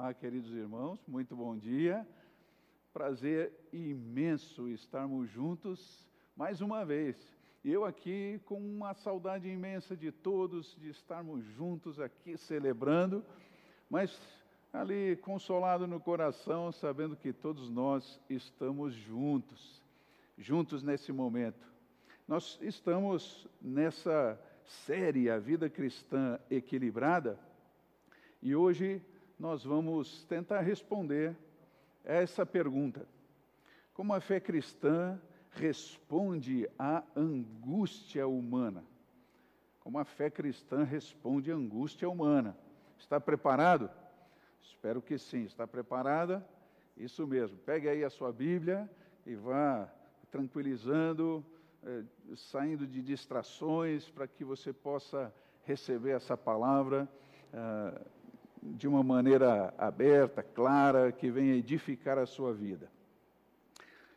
Olá, queridos irmãos, muito bom dia. Prazer imenso estarmos juntos mais uma vez. Eu aqui com uma saudade imensa de todos, de estarmos juntos aqui celebrando, mas ali consolado no coração, sabendo que todos nós estamos juntos, juntos nesse momento. Nós estamos nessa série A Vida Cristã Equilibrada e hoje nós vamos tentar responder essa pergunta. Como a fé cristã responde à angústia humana? Como a fé cristã responde à angústia humana? Está preparado? Espero que sim. Está preparada? Isso mesmo. Pegue aí a sua Bíblia e vá tranquilizando, eh, saindo de distrações, para que você possa receber essa palavra. Ah, de uma maneira aberta, clara, que venha edificar a sua vida.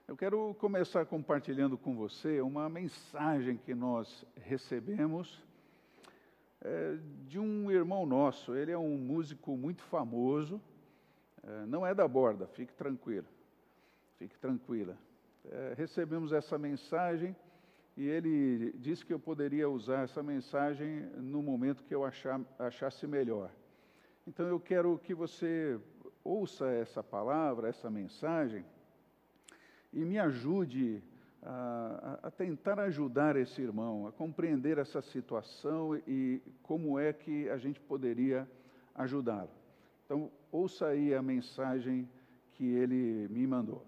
Eu quero começar compartilhando com você uma mensagem que nós recebemos é, de um irmão nosso. Ele é um músico muito famoso, é, não é da borda, fique tranquilo, fique tranquila. É, recebemos essa mensagem e ele disse que eu poderia usar essa mensagem no momento que eu achar, achasse melhor. Então eu quero que você ouça essa palavra, essa mensagem, e me ajude a, a, tentar ajudar esse irmão, a compreender essa situação e como é que a gente poderia ajudá-lo. Então, ouça aí a mensagem que ele me mandou.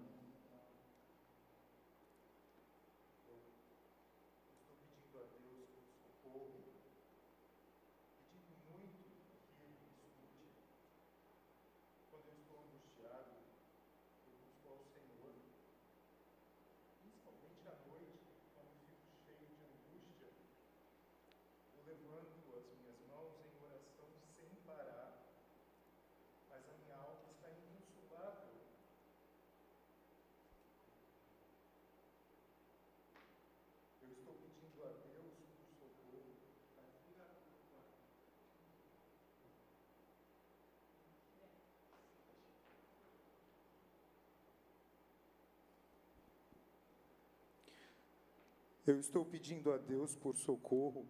Eu estou pedindo a Deus por socorro,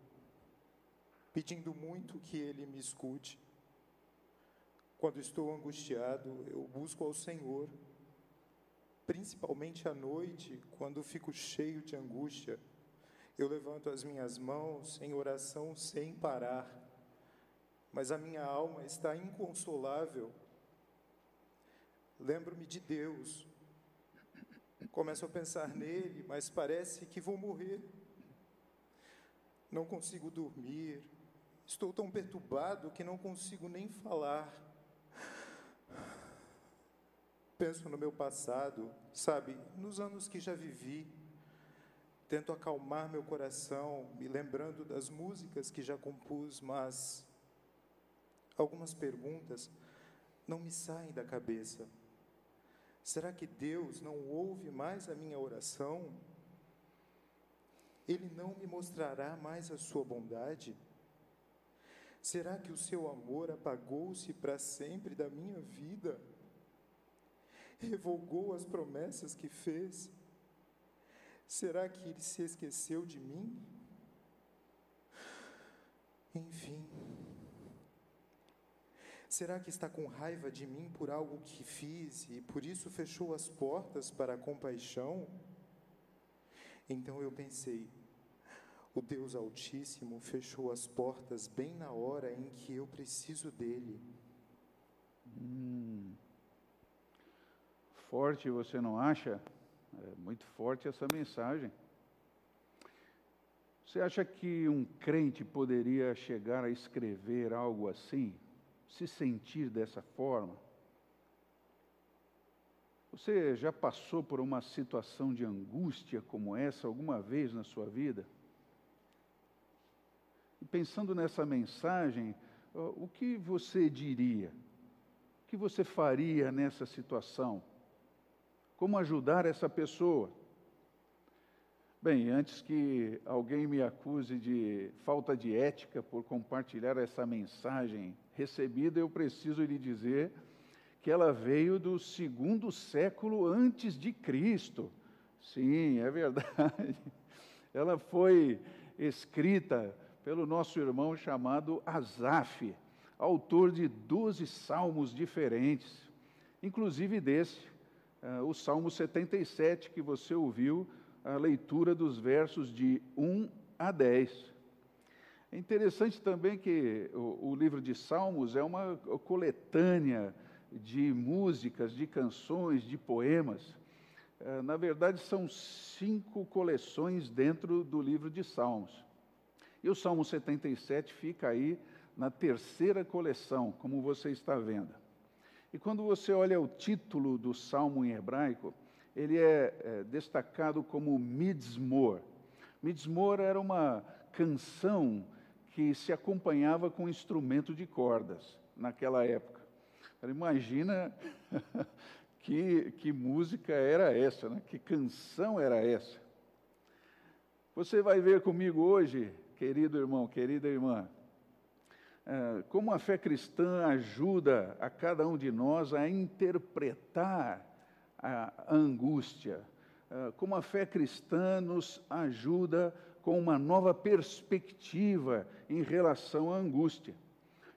pedindo muito que Ele me escute. Quando estou angustiado, eu busco ao Senhor, principalmente à noite, quando fico cheio de angústia. Eu levanto as minhas mãos em oração sem parar, mas a minha alma está inconsolável. Lembro-me de Deus, Começo a pensar nele, mas parece que vou morrer. Não consigo dormir. Estou tão perturbado que não consigo nem falar. Penso no meu passado, sabe, nos anos que já vivi. Tento acalmar meu coração, me lembrando das músicas que já compus, mas algumas perguntas não me saem da cabeça. Será que Deus não ouve mais a minha oração? Ele não me mostrará mais a sua bondade? Será que o seu amor apagou-se para sempre da minha vida? Revogou as promessas que fez? Será que ele se esqueceu de mim? Enfim. Será que está com raiva de mim por algo que fiz e por isso fechou as portas para a compaixão? Então eu pensei, o Deus Altíssimo fechou as portas bem na hora em que eu preciso dele. Hum. Forte, você não acha? É muito forte essa mensagem. Você acha que um crente poderia chegar a escrever algo assim? Se sentir dessa forma? Você já passou por uma situação de angústia como essa alguma vez na sua vida? E pensando nessa mensagem, o que você diria? O que você faria nessa situação? Como ajudar essa pessoa? Bem, antes que alguém me acuse de falta de ética por compartilhar essa mensagem recebida, eu preciso lhe dizer que ela veio do segundo século antes de Cristo. Sim, é verdade. Ela foi escrita pelo nosso irmão chamado Asaf, autor de 12 salmos diferentes, inclusive desse, uh, o Salmo 77, que você ouviu a leitura dos versos de 1 a 10. É interessante também que o, o livro de Salmos é uma coletânea de músicas, de canções, de poemas. Uh, na verdade, são cinco coleções dentro do livro de Salmos. E o Salmo 77 fica aí na terceira coleção, como você está vendo. E quando você olha o título do salmo em hebraico, ele é, é destacado como Midsmor. Midsmor era uma canção que se acompanhava com instrumento de cordas naquela época. Imagina que, que música era essa, né? que canção era essa. Você vai ver comigo hoje querido irmão, querida irmã, é, como a fé cristã ajuda a cada um de nós a interpretar a angústia, é, como a fé cristã nos ajuda com uma nova perspectiva em relação à angústia.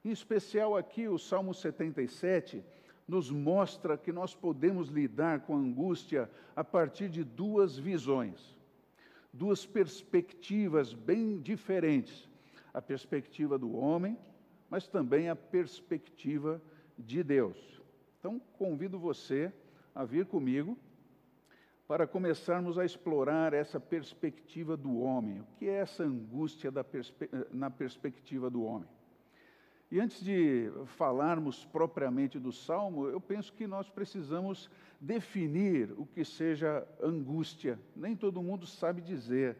Em especial aqui, o Salmo 77 nos mostra que nós podemos lidar com a angústia a partir de duas visões duas perspectivas bem diferentes: a perspectiva do homem, mas também a perspectiva de Deus. Então, convido você a vir comigo para começarmos a explorar essa perspectiva do homem. O que é essa angústia perspe na perspectiva do homem? E antes de falarmos propriamente do salmo, eu penso que nós precisamos definir o que seja angústia. Nem todo mundo sabe dizer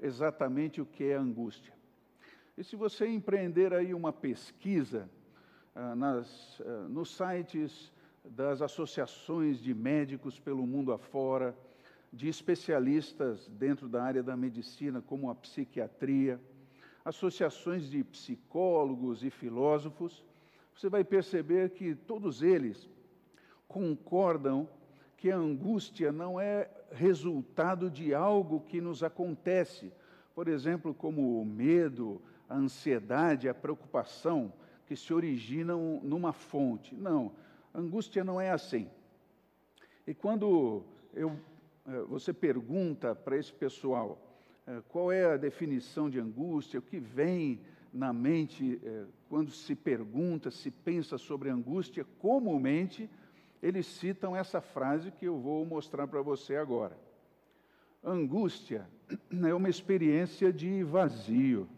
exatamente o que é angústia. E se você empreender aí uma pesquisa ah, nas, ah, nos sites das associações de médicos pelo mundo afora, de especialistas dentro da área da medicina, como a psiquiatria, associações de psicólogos e filósofos, você vai perceber que todos eles concordam que a angústia não é resultado de algo que nos acontece, por exemplo, como o medo, a ansiedade, a preocupação, que se originam numa fonte. Não, angústia não é assim. E quando eu, você pergunta para esse pessoal eh, qual é a definição de angústia, o que vem na mente eh, quando se pergunta, se pensa sobre angústia, comumente eles citam essa frase que eu vou mostrar para você agora. Angústia é uma experiência de vazio.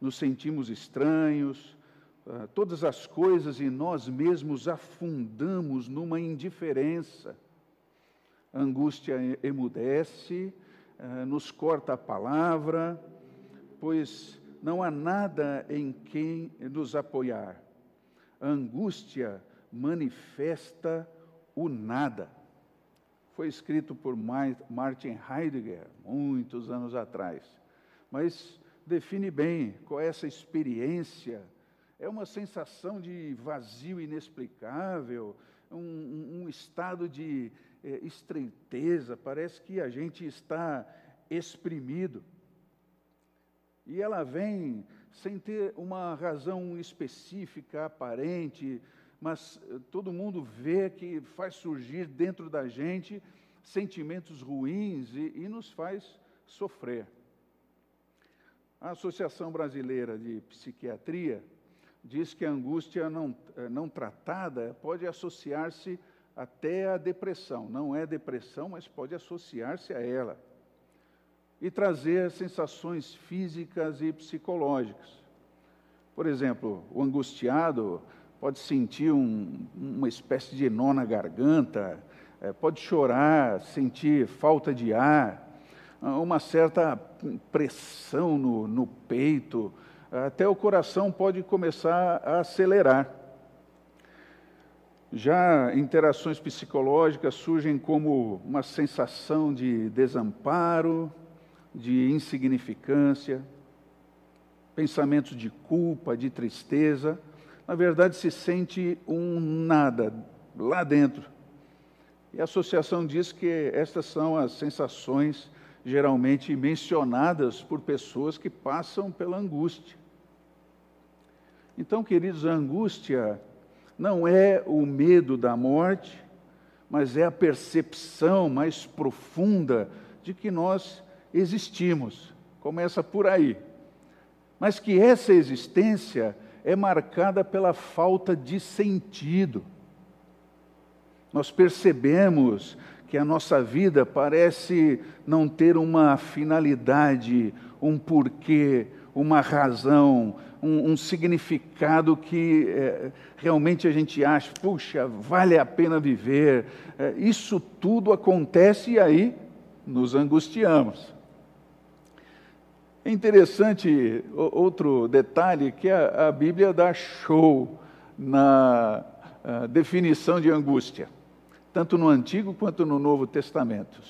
Nos sentimos estranhos, ah, todas as coisas e nós mesmos afundamos numa indiferença. Angústia emudece, ah, nos corta a palavra, pois não há nada em quem nos apoiar. A angústia manifesta o nada. Foi escrito por Martin Heidegger muitos anos atrás, mas define bem qual é essa experiência. É uma sensação de vazio inexplicável, um, um estado de é, estreiteza, parece que a gente está exprimido. E ela vem sem ter uma razão específica, aparente, mas eh, todo mundo vê que faz surgir dentro da gente sentimentos ruins e, e nos faz sofrer. A Associação Brasileira de Psiquiatria diz que a angústia não, eh, não tratada pode associar-se até à depressão. Não é depressão, mas pode associar-se a ela. E trazer sensações físicas e psicológicas. Por exemplo, o angustiado pode sentir um, uma espécie de nó na garganta, é, pode chorar, sentir falta de ar, uma certa pressão no, no peito, até o coração pode começar a acelerar. Já interações psicológicas surgem como uma sensação de desamparo, de insignificância, pensamentos de culpa, de tristeza na verdade se sente um nada lá dentro. E a associação diz que estas são as sensações geralmente mencionadas por pessoas que passam pela angústia. Então, queridos, a angústia não é o medo da morte, mas é a percepção mais profunda de que nós existimos. Começa por aí. Mas que essa existência é marcada pela falta de sentido. Nós percebemos que a nossa vida parece não ter uma finalidade, um porquê, uma razão, um, um significado que é, realmente a gente acha, puxa, vale a pena viver. É, isso tudo acontece e aí nos angustiamos. É interessante outro detalhe que a, a Bíblia dá show na definição de angústia, tanto no Antigo quanto no Novo Testamento.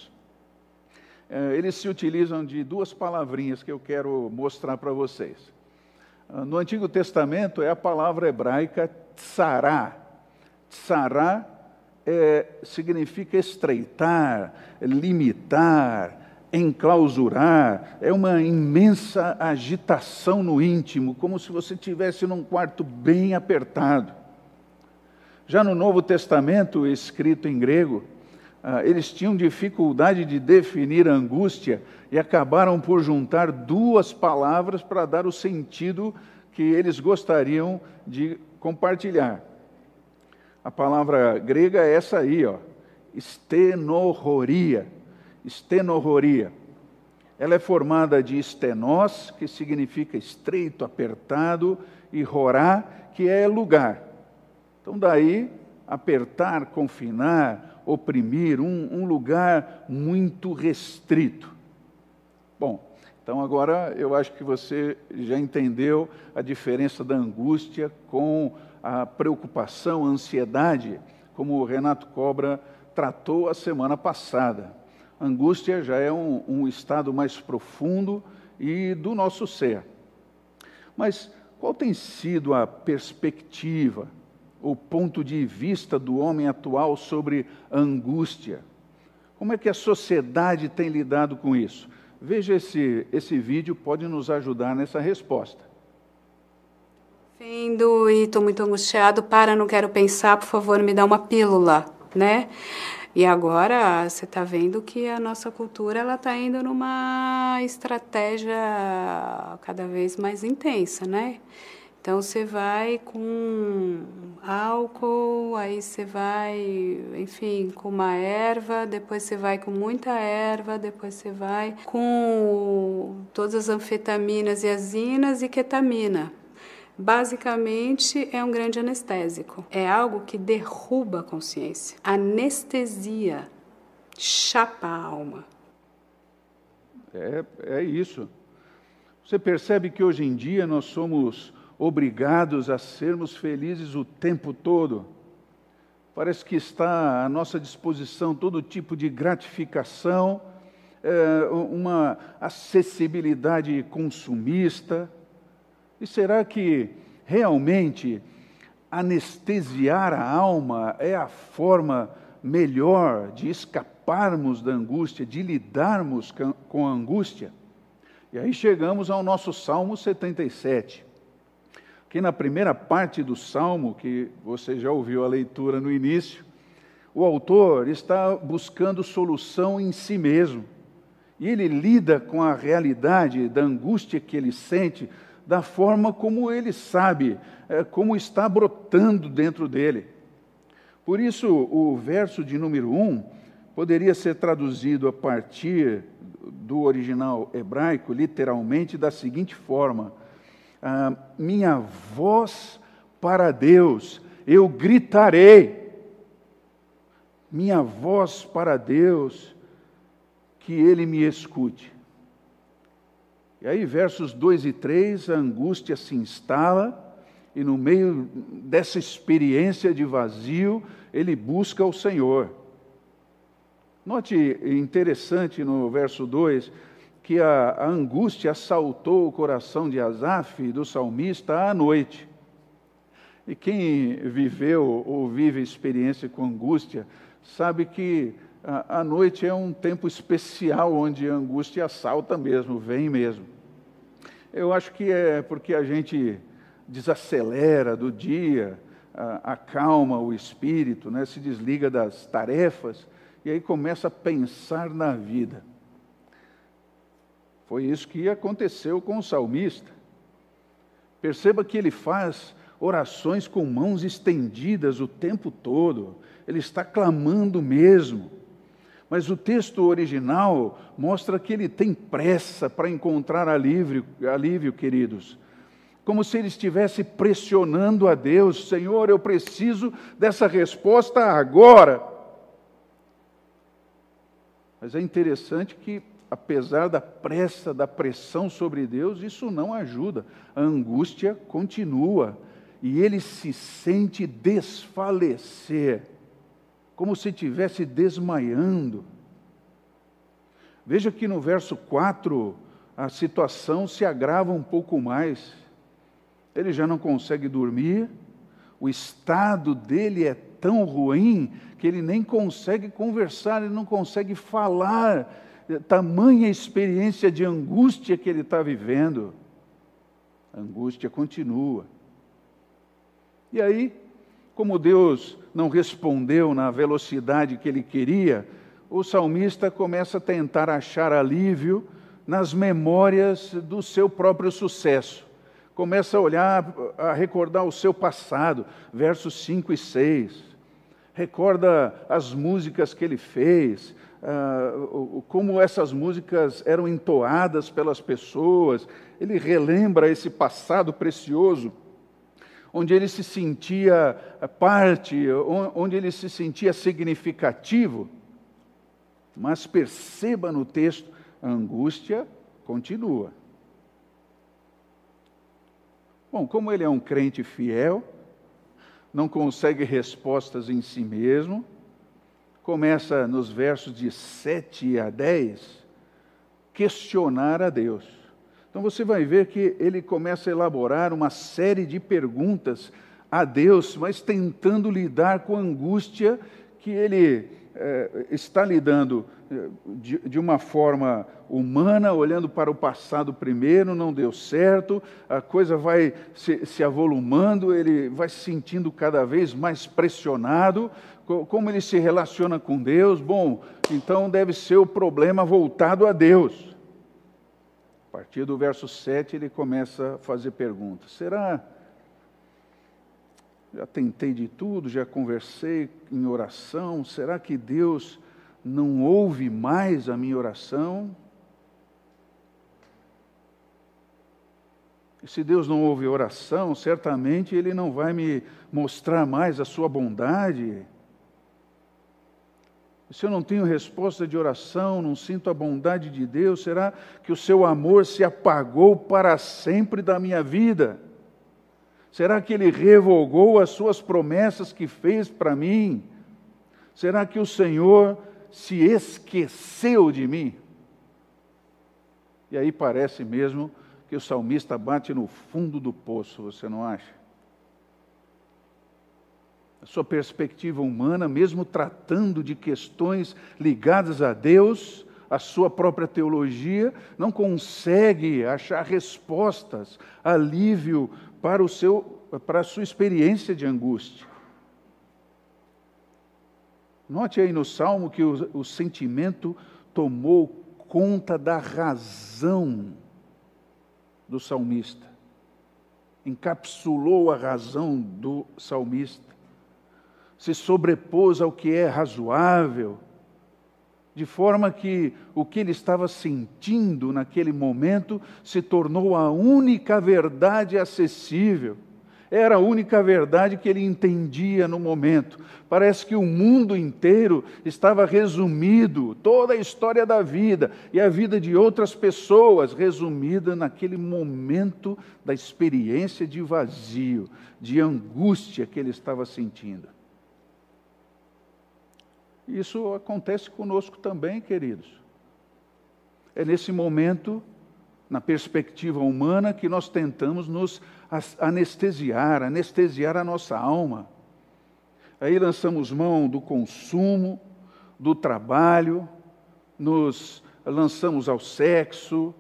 É, eles se utilizam de duas palavrinhas que eu quero mostrar para vocês. Ah, no Antigo Testamento é a palavra hebraica tsará. Tsará é, significa estreitar, limitar, enclausurar, é uma imensa agitação no íntimo, como se você estivesse num quarto bem apertado. Já no Novo Testamento, escrito em grego, eles tinham dificuldade de definir angústia e acabaram por juntar duas palavras para dar o sentido que eles gostariam de compartilhar. A palavra grega é essa aí, ó, estenorroria estenorroria. Ela é formada de estenós, que significa estreito, apertado, e rorá, que é lugar. Então, daí, apertar, confinar, oprimir, um, um lugar muito restrito. Bom, então agora eu acho que você já entendeu a diferença da angústia com a preocupação, a ansiedade, como o Renato Cobra tratou a semana passada angústia já é um, um estado mais profundo e do nosso ser. Mas qual tem sido a perspectiva, o ponto de vista do homem atual sobre angústia? Como é que a sociedade tem lidado com isso? Veja esse, esse vídeo, pode nos ajudar nessa resposta. Vendo e estou muito angustiado, para, não quero pensar, por favor, me dá uma pílula, né? E agora você está vendo que a nossa cultura ela está indo numa estratégia cada vez mais intensa, né? Então você vai com álcool, aí você vai, enfim, com uma erva, depois você vai com muita erva, depois você vai com todas as anfetaminas e azinas e ketamina. Basicamente, é um grande anestésico. É algo que derruba a consciência. Anestesia, chapa a alma. É, é isso. Você percebe que hoje em dia nós somos obrigados a sermos felizes o tempo todo. Parece que está à nossa disposição todo tipo de gratificação, é, uma acessibilidade consumista e será que realmente anestesiar a alma é a forma melhor de escaparmos da angústia, de lidarmos com a angústia? E aí chegamos ao nosso Salmo 77. Que na primeira parte do salmo, que você já ouviu a leitura no início, o autor está buscando solução em si mesmo. E ele lida com a realidade da angústia que ele sente da forma como ele sabe, é, como está brotando dentro dele. Por isso, o verso de número 1 poderia ser traduzido a partir do original hebraico, literalmente, da seguinte forma: ah, Minha voz para Deus, eu gritarei. Minha voz para Deus, que Ele me escute. E aí, versos 2 e 3, a angústia se instala, e no meio dessa experiência de vazio, ele busca o Senhor. Note interessante no verso 2 que a, a angústia assaltou o coração de Asaf, do salmista, à noite. E quem viveu ou vive experiência com angústia, sabe que a, a noite é um tempo especial onde a angústia assalta mesmo, vem mesmo. Eu acho que é porque a gente desacelera do dia, acalma o espírito, né, se desliga das tarefas e aí começa a pensar na vida. Foi isso que aconteceu com o salmista. Perceba que ele faz orações com mãos estendidas o tempo todo, ele está clamando mesmo. Mas o texto original mostra que ele tem pressa para encontrar alívio, alívio, queridos. Como se ele estivesse pressionando a Deus: Senhor, eu preciso dessa resposta agora. Mas é interessante que apesar da pressa, da pressão sobre Deus, isso não ajuda. A angústia continua e ele se sente desfalecer, como se estivesse desmaiando. Veja que no verso 4 a situação se agrava um pouco mais. Ele já não consegue dormir, o estado dele é tão ruim que ele nem consegue conversar, ele não consegue falar tamanha experiência de angústia que ele está vivendo. A angústia continua. E aí, como Deus não respondeu na velocidade que ele queria, o salmista começa a tentar achar alívio nas memórias do seu próprio sucesso. Começa a olhar, a recordar o seu passado, versos 5 e 6. Recorda as músicas que ele fez, uh, como essas músicas eram entoadas pelas pessoas, ele relembra esse passado precioso, onde ele se sentia parte, onde ele se sentia significativo. Mas perceba no texto, a angústia continua. Bom, como ele é um crente fiel, não consegue respostas em si mesmo, começa nos versos de 7 a 10, questionar a Deus. Então você vai ver que ele começa a elaborar uma série de perguntas a Deus, mas tentando lidar com a angústia que ele é, está lidando eh, de, de, uma forma humana, olhando para o passado primeiro, não deu certo, a coisa vai se, se avolumando, ele vai se sentindo cada vez mais pressionado, como ele se relaciona com Deus? Bom, então deve ser o problema voltado a Deus. A partir do verso 7 ele começa a fazer perguntas. Será? Já tentei de tudo, já conversei em oração. Será que Deus não ouve mais a minha oração? E se Deus não ouve oração, certamente Ele não vai me mostrar mais a sua bondade se eu não tenho resposta de oração, não sinto a bondade de Deus, será que o seu amor se apagou para sempre da minha vida? Será que ele revogou as suas promessas que fez para mim? Será que o Senhor se esqueceu de mim? E aí parece mesmo que o salmista bate no fundo do poço, você não acha? Sua perspectiva humana, mesmo tratando de questões ligadas a Deus, a sua própria teologia, não consegue achar respostas, alívio para, o seu, para a sua experiência de angústia. Note aí no Salmo que o, o sentimento tomou conta da razão do salmista, encapsulou a razão do salmista se sobrepôs ao que é razoável, de forma que o que ele estava sentindo naquele momento se tornou a única verdade acessível. Era a única verdade que ele entendia no momento. Parece que o mundo inteiro estava resumido, toda a história da vida e a vida de outras pessoas resumida naquele momento da experiência de vazio, de angústia que ele estava sentindo. Isso acontece conosco também, queridos. É nesse momento, na perspectiva humana, que nós tentamos nos anestesiar, anestesiar a nossa alma. Aí lançamos mão do consumo, do trabalho, nos lançamos ao sexo,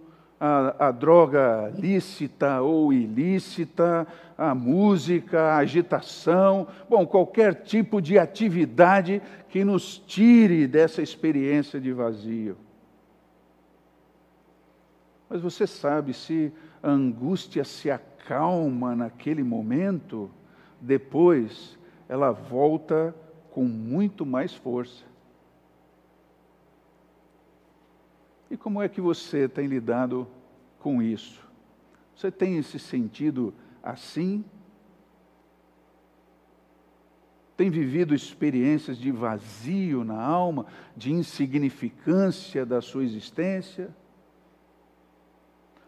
a, a, droga lícita ou ilícita, a música, a agitação, bom, qualquer tipo de atividade que nos tire dessa experiência de vazio. Mas você sabe, se a angústia se acalma naquele momento, depois ela volta com muito mais força. E como é que você tem lidado com isso? Você tem se sentido assim? Tem vivido experiências de vazio na alma, de insignificância da sua existência?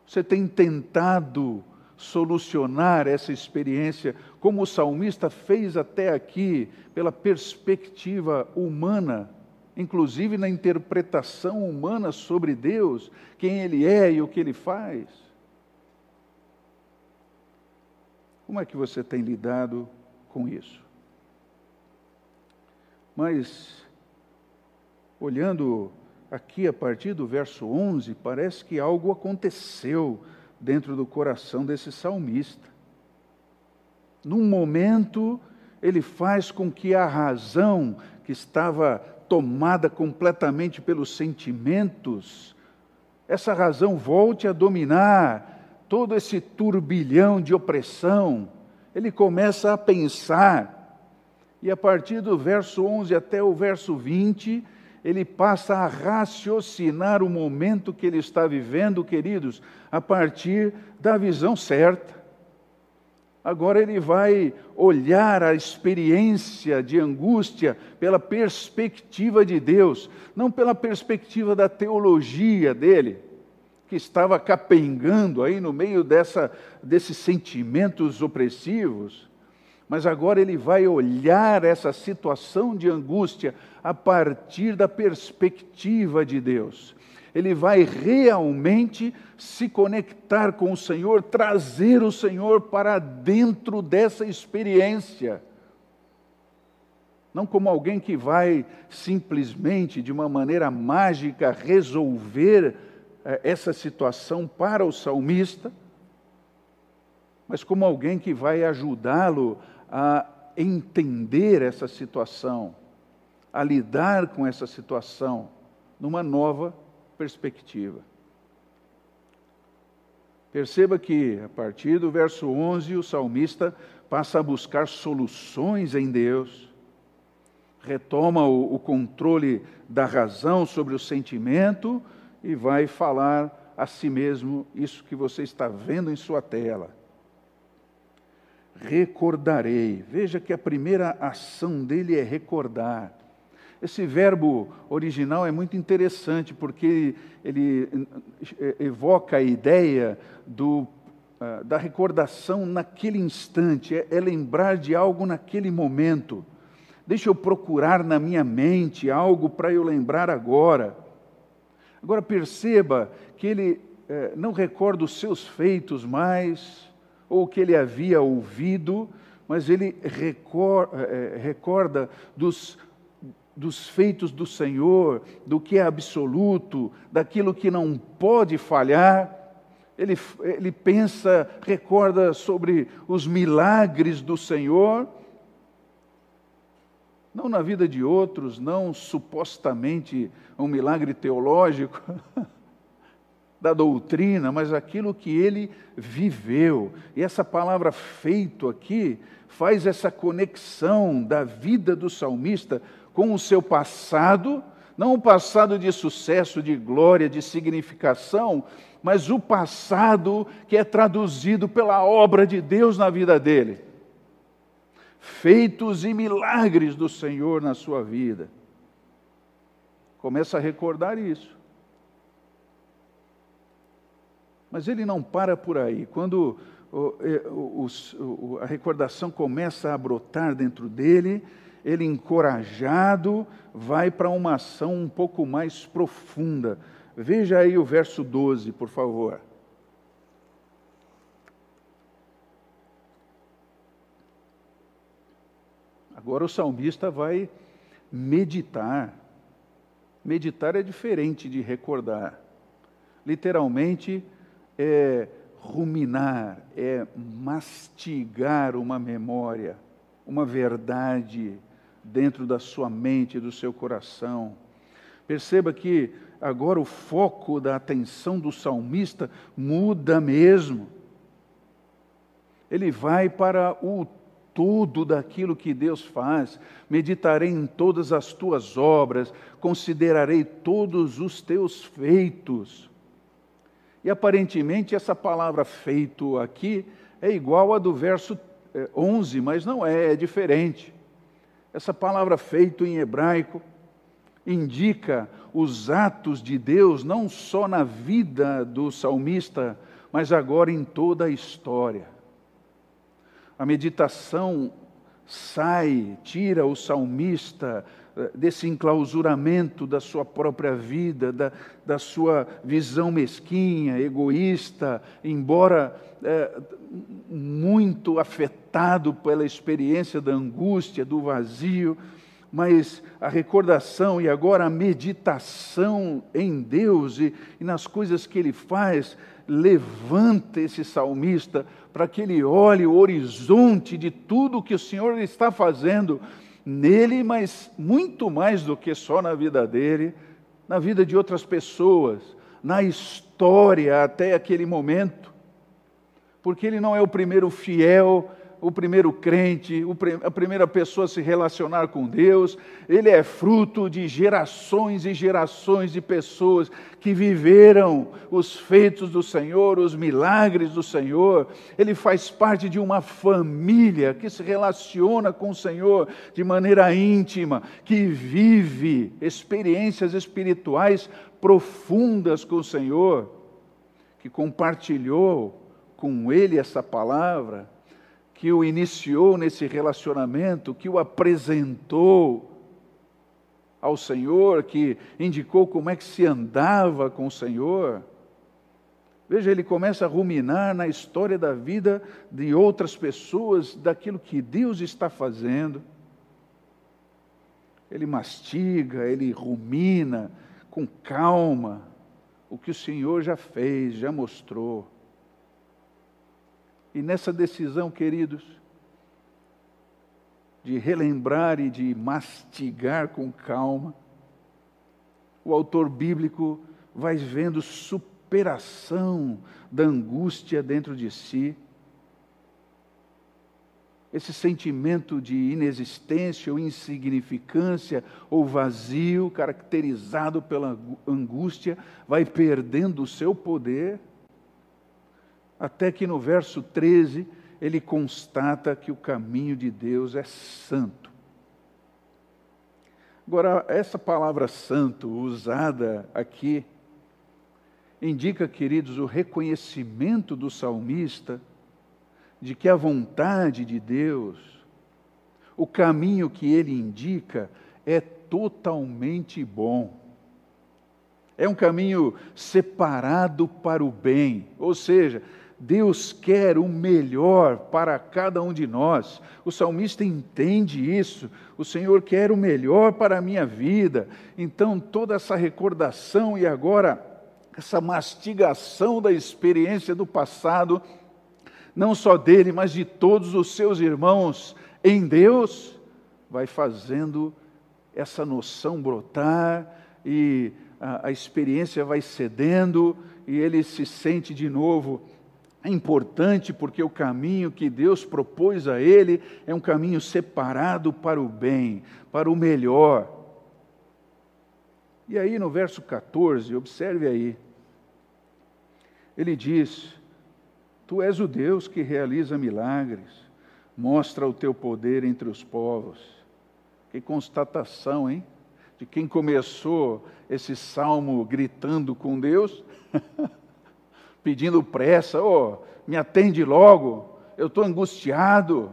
Você tem tentado solucionar essa experiência, como o salmista fez até aqui, pela perspectiva humana, inclusive na interpretação humana sobre Deus, quem Ele é e o que Ele faz? Como é que você tem lidado com isso? Mas, olhando aqui a partir do verso 11, parece que algo aconteceu dentro do coração desse salmista. Num momento, ele faz com que a razão que estava tomada completamente pelos sentimentos, essa razão volte a dominar todo esse turbilhão de opressão. Ele começa a pensar, e a partir do verso 11 até o verso 20, ele passa a raciocinar o momento que ele está vivendo, queridos, a partir da visão certa. Agora ele vai olhar a experiência de angústia pela perspectiva de Deus, não pela perspectiva da teologia dele, que estava capengando aí no meio dessa, desses sentimentos opressivos. Mas agora ele vai olhar essa situação de angústia a partir da perspectiva de Deus ele vai realmente se conectar com o Senhor, trazer o Senhor para dentro dessa experiência. Não como alguém que vai simplesmente, de uma maneira mágica, resolver eh, essa situação para o salmista, mas como alguém que vai ajudá-lo a entender essa situação, a lidar com essa situação numa nova perspectiva. Perceba que, a partir do verso 11, o salmista passa a buscar soluções em Deus, retoma o, o controle da razão sobre o sentimento e vai falar a si mesmo isso que você está vendo em sua tela. Recordarei. Veja que a primeira ação dele é recordar. Esse verbo original é muito interessante porque ele evoca a ideia do, ah, da recordação naquele instante, é, é lembrar de algo naquele momento. Deixa eu procurar na minha mente algo para eu lembrar agora. Agora perceba que ele eh, não recorda os seus feitos mais, ou o que ele havia ouvido, mas ele eh, recorda dos dos feitos do Senhor, do que é absoluto, daquilo que não pode falhar. Ele, ele pensa, recorda sobre os milagres do Senhor, não na vida de outros, não supostamente um milagre teológico da doutrina, mas aquilo que ele viveu. E essa palavra feito aqui faz essa conexão da vida do salmista com o seu passado, não o passado de sucesso, de glória, de significação, mas o passado que é traduzido pela obra de Deus na vida dele. Feitos e milagres do Senhor na sua vida. Começa a recordar isso. Mas ele não para por aí. Quando a recordação começa a brotar dentro dele, ele encorajado vai para uma ação um pouco mais profunda. Veja aí o verso 12, por favor. Agora o salmista vai meditar. Meditar é diferente de recordar. Literalmente é ruminar, é mastigar uma memória, uma verdade, dentro da sua mente, do seu coração. Perceba que agora o foco da atenção do salmista muda mesmo. Ele vai para o tudo daquilo que Deus faz, meditarei em todas as tuas obras, considerarei todos os teus feitos. E aparentemente essa palavra feito aqui é igual a do verso 11, eh, mas não é, é diferente. Essa palavra feito em hebraico indica os atos de Deus não só na vida do salmista, mas agora em toda a história. A meditação sai, tira o salmista desse enclausuramento da sua própria vida, da, da sua visão mesquinha, egoísta, embora é, muito afetado pela experiência da angústia, do vazio, mas a recordação e agora a meditação em Deus e, e nas coisas que Ele faz, levanta esse salmista para que ele olhe o horizonte de tudo que o Senhor está fazendo nele, mas muito mais do que só na vida dele, na vida de outras pessoas, na história até aquele momento. Porque ele não é o primeiro fiel o primeiro crente, a primeira pessoa a se relacionar com Deus. Ele é fruto de gerações e gerações de pessoas que viveram os feitos do Senhor, os milagres do Senhor. Ele faz parte de uma família que se relaciona com o Senhor de maneira íntima, que vive experiências espirituais profundas com o Senhor, que compartilhou com ele essa palavra que o iniciou nesse relacionamento, que o apresentou ao Senhor, que indicou como é que se andava com o Senhor. Veja, ele começa a ruminar na história da vida de outras pessoas, daquilo que Deus está fazendo. Ele mastiga, ele rumina com calma o que o Senhor já fez, já mostrou. E nessa decisão, queridos, de relembrar e de mastigar com calma, o autor bíblico vai vendo superação da angústia dentro de si, esse sentimento de inexistência ou insignificância ou vazio, caracterizado pela angústia, vai perdendo o seu poder até que no verso 13 ele constata que o caminho de Deus é santo. Agora, essa palavra santo usada aqui indica, queridos, o reconhecimento do salmista de que a vontade de Deus, o caminho que ele indica, é totalmente bom. É um caminho separado para o bem, ou seja, Deus quer o melhor para cada um de nós. O salmista entende isso. O Senhor quer o melhor para a minha vida. Então, toda essa recordação e agora essa mastigação da experiência do passado, não só dele, mas de todos os seus irmãos em Deus, vai fazendo essa noção brotar e a, a experiência vai cedendo e ele se sente de novo é importante porque o caminho que Deus propôs a ele é um caminho separado para o bem, para o melhor. E aí no verso 14, observe aí, ele diz: Tu és o Deus que realiza milagres, mostra o teu poder entre os povos. Que constatação, hein? De quem começou esse salmo gritando com Deus. pedindo pressa, oh, me atende logo, eu estou angustiado.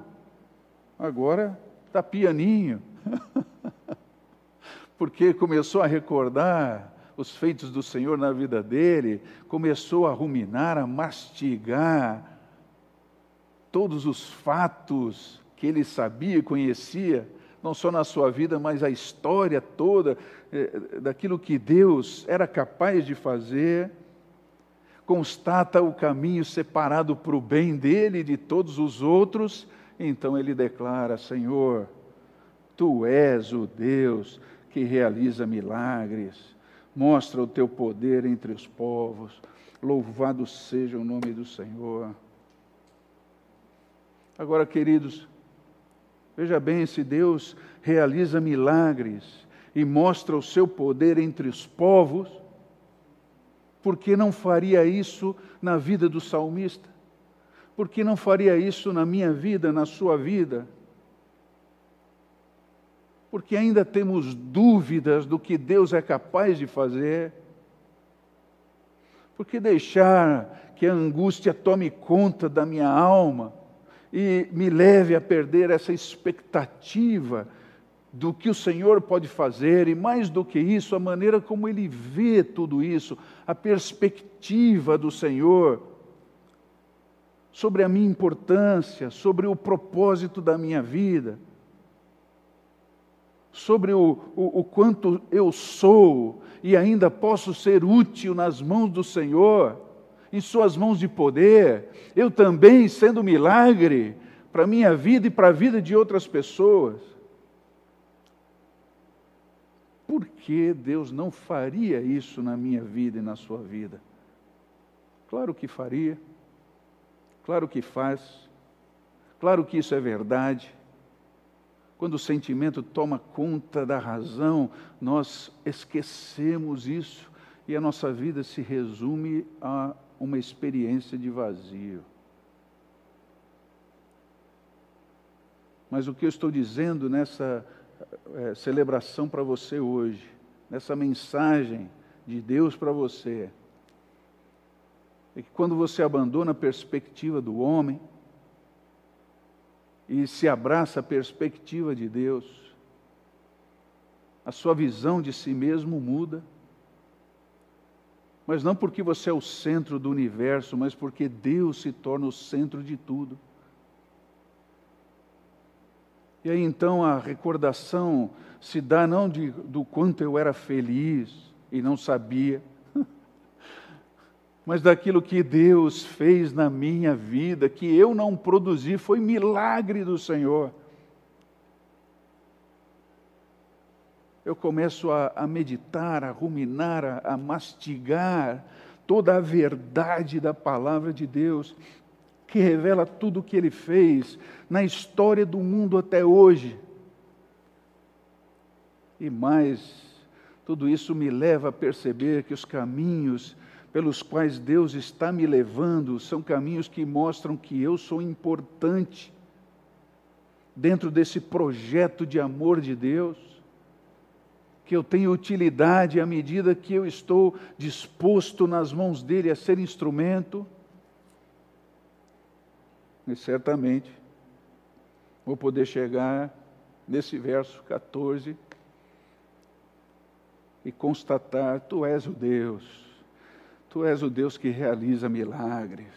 Agora está pianinho, porque começou a recordar os feitos do Senhor na vida dele, começou a ruminar, a mastigar todos os fatos que ele sabia e conhecia não só na sua vida, mas a história toda eh, daquilo que Deus era capaz de fazer. Constata o caminho separado para o bem dele e de todos os outros, então ele declara: Senhor, tu és o Deus que realiza milagres, mostra o teu poder entre os povos. Louvado seja o nome do Senhor. Agora, queridos, veja bem: se Deus realiza milagres e mostra o seu poder entre os povos, por que não faria isso na vida do salmista? Por que não faria isso na minha vida, na sua vida? Porque ainda temos dúvidas do que Deus é capaz de fazer. Por que deixar que a angústia tome conta da minha alma e me leve a perder essa expectativa do que o Senhor pode fazer e, mais do que isso, a maneira como Ele vê tudo isso, a perspectiva do Senhor sobre a minha importância, sobre o propósito da minha vida, sobre o, o, o quanto eu sou e ainda posso ser útil nas mãos do Senhor, em Suas mãos de poder, eu também sendo milagre para a minha vida e para a vida de outras pessoas. Por que Deus não faria isso na minha vida e na sua vida? Claro que faria, claro que faz, claro que isso é verdade. Quando o sentimento toma conta da razão, nós esquecemos isso e a nossa vida se resume a uma experiência de vazio. Mas o que eu estou dizendo nessa é, celebração para você hoje, nessa mensagem de Deus para você, é que quando você abandona a perspectiva do homem e se abraça a perspectiva de Deus, a sua visão de si mesmo muda. Mas não porque você é o centro do universo, mas porque Deus se torna o centro de tudo. E aí então a recordação se dá não de, do quanto eu era feliz e não sabia, mas daquilo que Deus fez na minha vida, que eu não produzi, foi milagre do Senhor. Eu começo a, a meditar, a ruminar, a, a mastigar toda a verdade da palavra de Deus que revela tudo o que ele fez na história do mundo até hoje. E mais, tudo isso me leva a perceber que os caminhos pelos quais Deus está me levando são caminhos que mostram que eu sou importante dentro desse projeto de amor de Deus, que eu tenho utilidade à medida que eu estou disposto nas mãos dele a ser instrumento e certamente vou poder chegar nesse verso 14 e constatar: Tu és o Deus, Tu és o Deus que realiza milagres,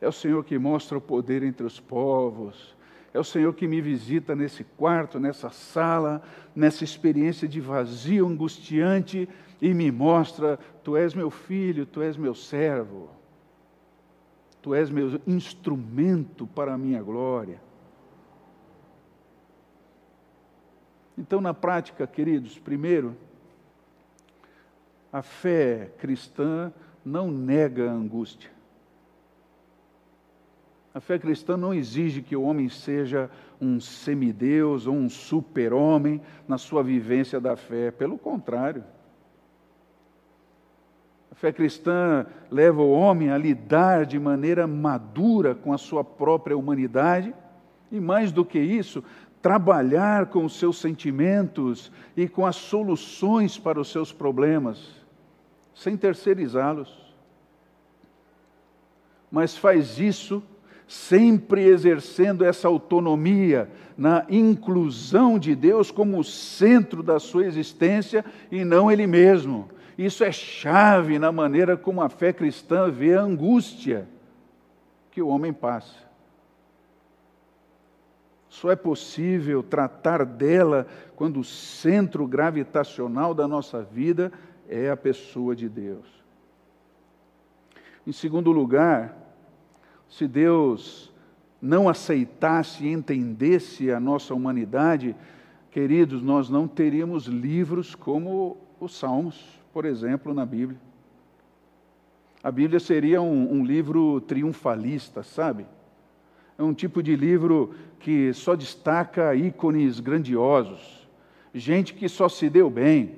é o Senhor que mostra o poder entre os povos, é o Senhor que me visita nesse quarto, nessa sala, nessa experiência de vazio angustiante e me mostra: Tu és meu filho, Tu és meu servo. Tu és meu instrumento para a minha glória. Então, na prática, queridos, primeiro, a fé cristã não nega a angústia. A fé cristã não exige que o homem seja um semideus ou um super-homem na sua vivência da fé. Pelo contrário. Fé cristã leva o homem a lidar de maneira madura com a sua própria humanidade e, mais do que isso, trabalhar com os seus sentimentos e com as soluções para os seus problemas, sem terceirizá-los. Mas faz isso sempre exercendo essa autonomia na inclusão de Deus como centro da sua existência e não ele mesmo isso é chave na maneira como a fé cristã vê a angústia que o homem passa. Só é possível tratar dela quando o centro gravitacional da nossa vida é a pessoa de Deus. Em segundo lugar, se Deus não aceitasse e entendesse a nossa humanidade, queridos, nós não teríamos livros como os Salmos, por exemplo, na Bíblia. A Bíblia seria um, um livro triunfalista, sabe? É um tipo de livro que só destaca ícones grandiosos, gente que só se deu bem,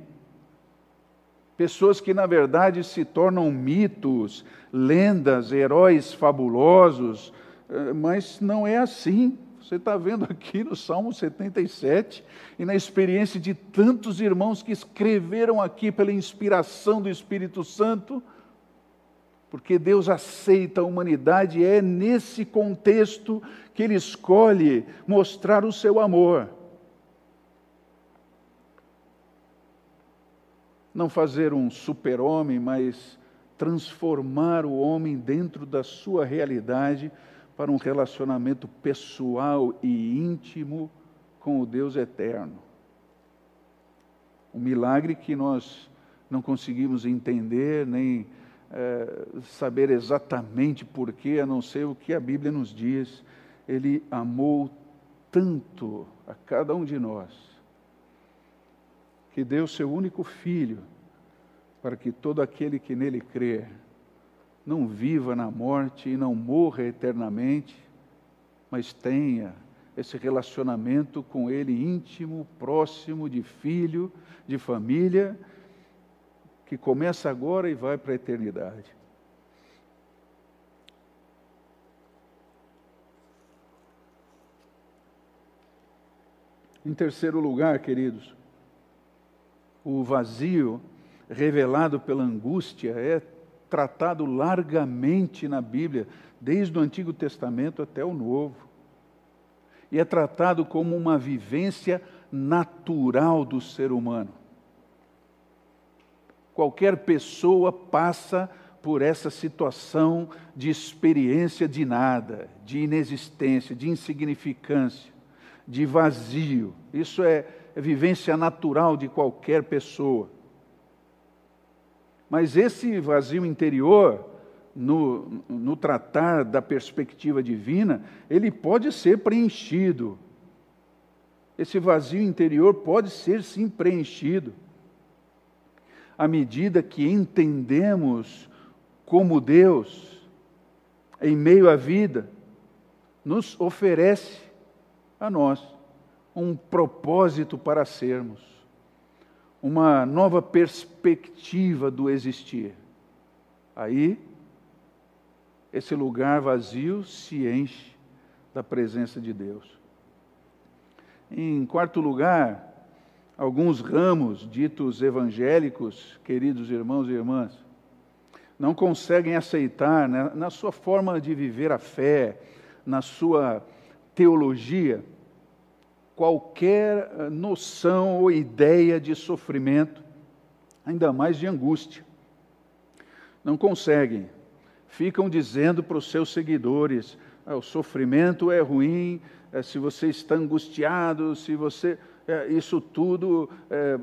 pessoas que na verdade se tornam mitos, lendas, heróis fabulosos, eh, mas não é assim. Você está vendo aqui no Salmo 77 e na experiência de tantos irmãos que escreveram aqui pela inspiração do Espírito Santo, porque Deus aceita a humanidade, é nesse contexto que Ele escolhe mostrar o seu amor. Não fazer um super-homem, mas transformar o homem dentro da sua realidade para um relacionamento pessoal e íntimo com o Deus eterno. Um milagre que nós não conseguimos entender nem é, saber exatamente porquê, a não ser o que a Bíblia nos diz. Ele amou tanto a cada um de nós, que deu seu único filho, para que todo aquele que nele crê não viva na morte e não morra eternamente, mas tenha esse relacionamento com Ele íntimo, próximo, de filho, de família que começa agora e vai para a eternidade. Em terceiro lugar, queridos, o vazio revelado pela angústia é tratado largamente na Bíblia, desde o Antigo Testamento até o Novo. E é tratado como uma vivência natural do ser humano. Qualquer pessoa passa por essa situação de experiência de nada, de inexistência, de insignificância, de vazio. Isso é, é vivência natural de qualquer pessoa. Mas esse vazio interior, no, no tratar da perspectiva divina, ele pode ser preenchido. Esse vazio interior pode ser sim preenchido à medida que entendemos como Deus, em meio à vida, nos oferece a nós um propósito para sermos, uma nova perspectiva do existir. Aí, esse lugar vazio se enche da presença de Deus. Em quarto lugar, alguns ramos ditos evangélicos, queridos irmãos e irmãs, não conseguem aceitar, né, na sua forma de viver a fé, na sua teologia, qualquer eh, noção ou ideia de sofrimento, ainda mais de angústia. Não conseguem. Ficam dizendo para os seus seguidores: ah, o sofrimento é ruim, é, se você está angustiado, se você é, isso tudo é,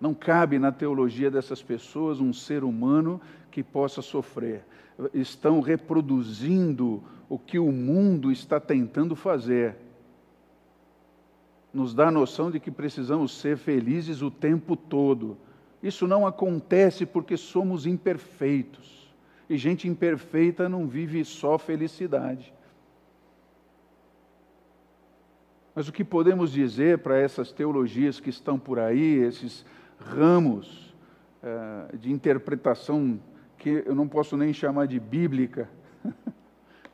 não cabe na teologia dessas pessoas um ser humano que possa sofrer. Estão reproduzindo o que o mundo está tentando fazer. Nos dá a noção de que precisamos ser felizes o tempo todo. Isso não acontece porque somos imperfeitos. E gente imperfeita não vive só felicidade. Mas o que podemos dizer para essas teologias que estão por aí, esses ramos uh, de interpretação que eu não posso nem chamar de bíblica,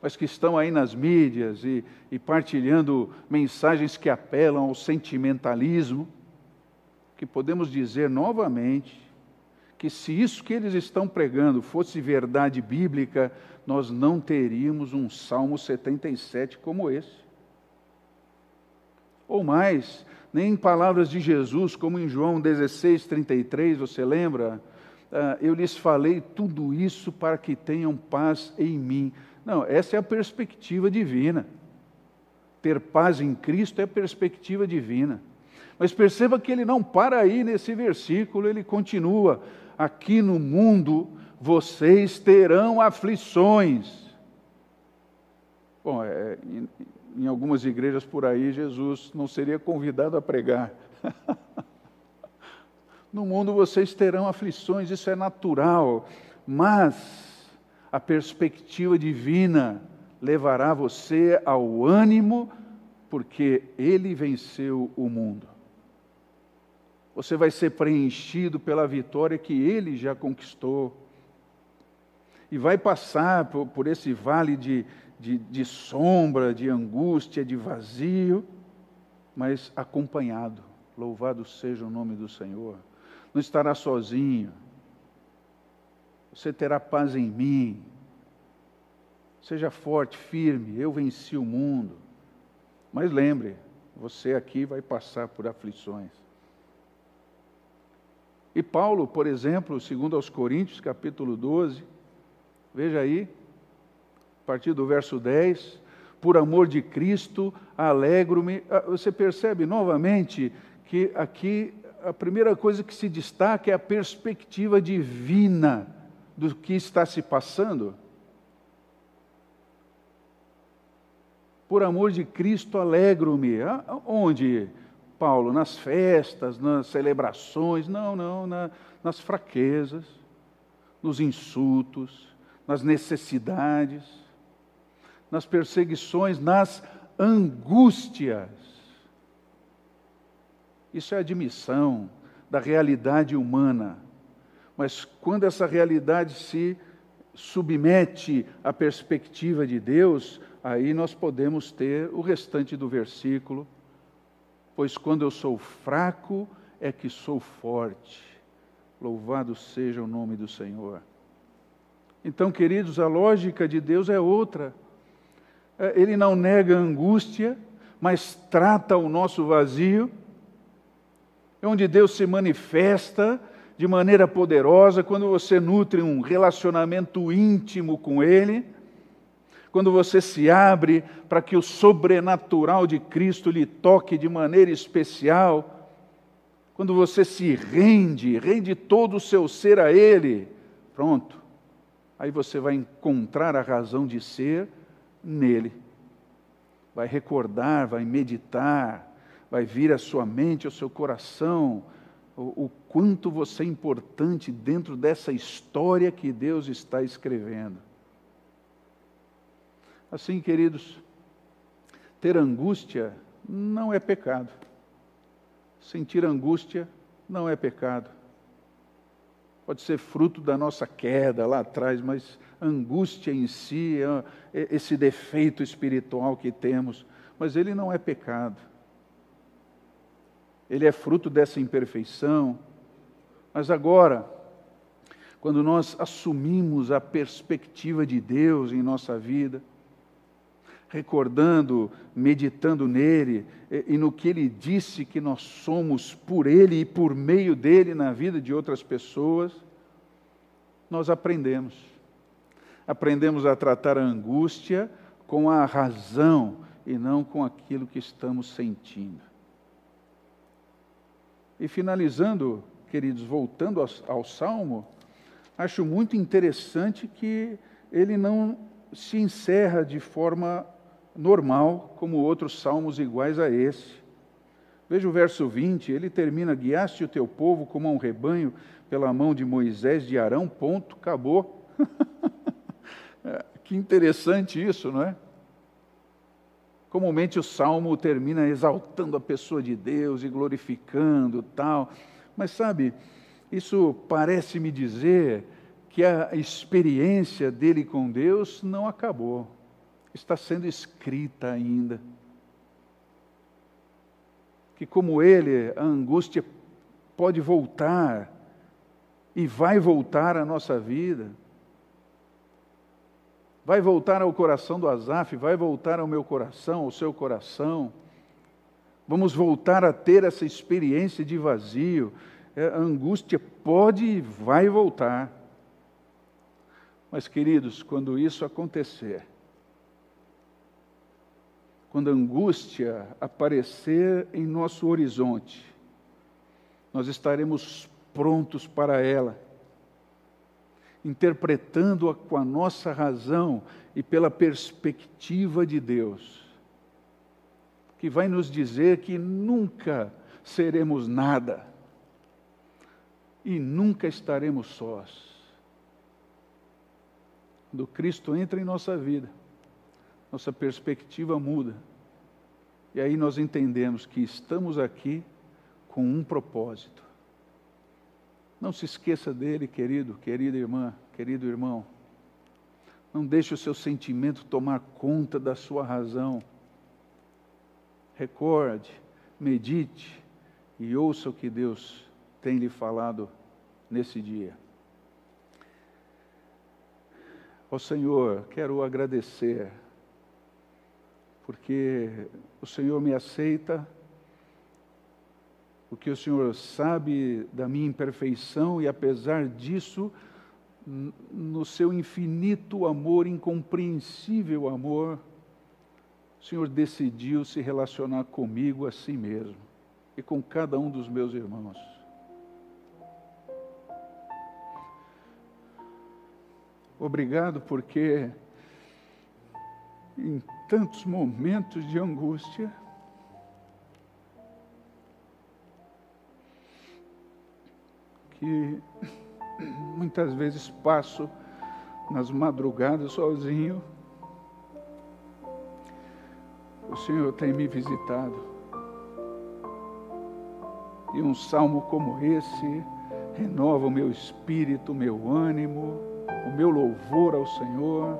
mas que estão aí nas mídias e, e partilhando mensagens que apelam ao sentimentalismo, que podemos dizer novamente que se isso que eles estão pregando fosse verdade bíblica, nós não teríamos um Salmo 77 como esse ou mais, nem em palavras de Jesus, como em João 16, 33, você lembra? Uh, eu lhes falei tudo isso para que tenham paz em mim. Não, essa é a perspectiva divina. Ter paz em Cristo é perspectiva divina. Mas perceba que ele não para aí nesse versículo, ele continua: aqui no mundo vocês terão aflições. Bom, é, em, em algumas igrejas por aí, Jesus não seria convidado a pregar. no mundo vocês terão aflições, isso é natural, mas a perspectiva divina levará você ao ânimo, porque ele venceu o mundo. Você vai ser preenchido pela vitória que ele já conquistou. E vai passar por, por esse vale de, de, de sombra, de angústia, de vazio, mas acompanhado. Louvado seja o nome do Senhor. Não estará sozinho. Você terá paz em mim. Seja forte, firme. Eu venci o mundo. Mas lembre, você aqui vai passar por aflições. E Paulo, por exemplo, segundo aos Coríntios, capítulo 12, veja aí, a partir do verso 10, por amor de Cristo, alegro-me. Ah, você percebe novamente que aqui a primeira coisa que se destaca é a perspectiva divina do que está se passando. Por amor de Cristo, alegro-me. Ah, onde? Paulo, nas festas, nas celebrações, não, não, na, nas fraquezas, nos insultos, nas necessidades, nas perseguições, nas angústias. Isso é admissão da realidade humana. Mas quando essa realidade se submete à perspectiva de Deus, aí nós podemos ter o restante do versículo pois quando eu sou fraco é que sou forte. Louvado seja o nome do Senhor. Então, queridos, a lógica de Deus é outra. É, ele não nega a angústia, mas trata o nosso vazio. É onde Deus se manifesta de maneira poderosa quando você nutre um relacionamento íntimo com Ele quando você se abre para que o sobrenatural de Cristo lhe toque de maneira especial, quando você se rende, rende todo o seu ser a Ele, pronto, aí você vai encontrar a razão de ser nele. Vai recordar, vai meditar, vai vir à sua mente, ao seu coração, o, o quanto você é importante dentro dessa história que Deus está escrevendo. Assim, queridos, ter angústia não é pecado. Sentir angústia não é pecado. Pode ser fruto da nossa queda lá atrás, mas angústia em si é, é esse defeito espiritual que temos, mas ele não é pecado. Ele é fruto dessa imperfeição. Mas agora, quando nós assumimos a perspectiva de Deus em nossa vida, recordando, meditando nele e no que ele disse que nós somos por ele e por meio dele na vida de outras pessoas, nós aprendemos. Aprendemos a tratar a angústia com a razão e não com aquilo que estamos sentindo. E finalizando, queridos, voltando ao, Salmo, acho muito interessante que ele não se encerra de forma normal, como outros salmos iguais a esse. Veja o verso 20, ele termina: Guiaste o teu povo como um rebanho pela mão de Moisés, de Arão, ponto, acabou. É, que interessante isso, não é? Comumente o salmo termina exaltando a pessoa de Deus e glorificando tal, mas sabe, isso parece me dizer que a experiência dele com Deus não acabou está sendo escrita ainda. Que, como ele, a angústia pode voltar e vai voltar à nossa vida. Vai voltar ao coração do Azaf, vai voltar ao meu coração, ao seu coração. Vamos voltar a ter essa experiência de vazio. É, a angústia pode e vai voltar. Mas, queridos, quando isso acontecer, quando a angústia aparecer em nosso horizonte, nós estaremos prontos para ela, interpretando-a com a nossa razão e pela perspectiva de Deus, que vai nos dizer que nunca seremos nada e nunca estaremos sós. Quando Cristo entra em nossa vida, nossa perspectiva muda. E aí nós entendemos que estamos aqui com um propósito. Não se esqueça dele, querido, querida irmã, querido irmão. Não deixe o seu sentimento tomar conta da sua razão. Recorde, medite e ouça o que Deus tem lhe falado nesse dia. Ó oh, Senhor, quero agradecer porque o Senhor me aceita, porque o Senhor sabe da minha imperfeição e, apesar disso, no seu infinito amor, incompreensível amor, o Senhor decidiu se relacionar comigo a si mesmo e com cada um dos meus irmãos. Obrigado porque em tantos momentos de angústia. Que muitas vezes passo nas madrugadas sozinho. O Senhor tem me visitado. E um salmo como esse renova o meu espírito, o meu ânimo, o meu louvor ao Senhor.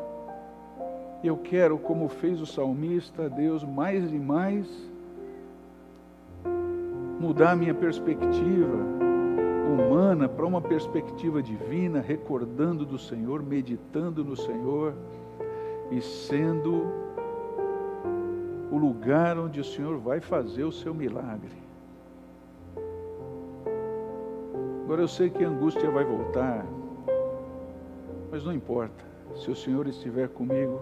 Eu quero, como fez o salmista, Deus, mais e mais mudar minha perspectiva humana para uma perspectiva divina, recordando do Senhor, meditando no Senhor e sendo o lugar onde o Senhor vai fazer o seu milagre. Agora eu sei que a angústia vai voltar, mas não importa se o Senhor estiver comigo,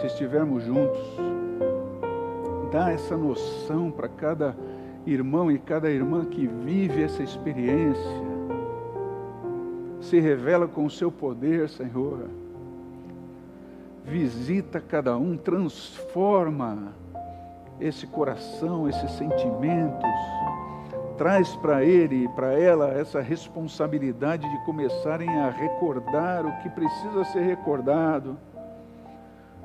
se estivermos juntos, dá essa noção para cada irmão e cada irmã que vive essa experiência. Se revela com o seu poder, Senhor. Visita cada um, transforma esse coração, esses sentimentos traz para ele e para ela essa responsabilidade de começarem a recordar o que precisa ser recordado,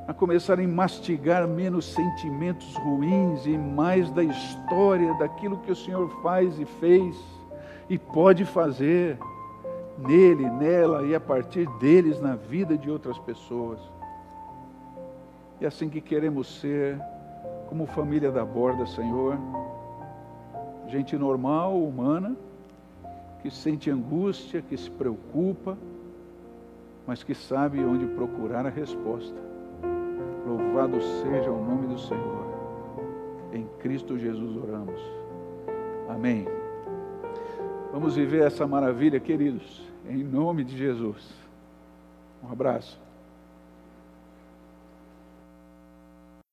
a começarem a mastigar menos sentimentos ruins e mais da história, daquilo que o Senhor faz e fez e pode fazer nele, nela e a partir deles na vida de outras pessoas. É assim que queremos ser, como família da borda, Senhor gente normal, humana, que sente angústia, que se preocupa, mas que sabe onde procurar a resposta. Louvado seja o nome do Senhor. Em Cristo Jesus oramos. Amém. Vamos viver essa maravilha, queridos, em nome de Jesus. Um abraço.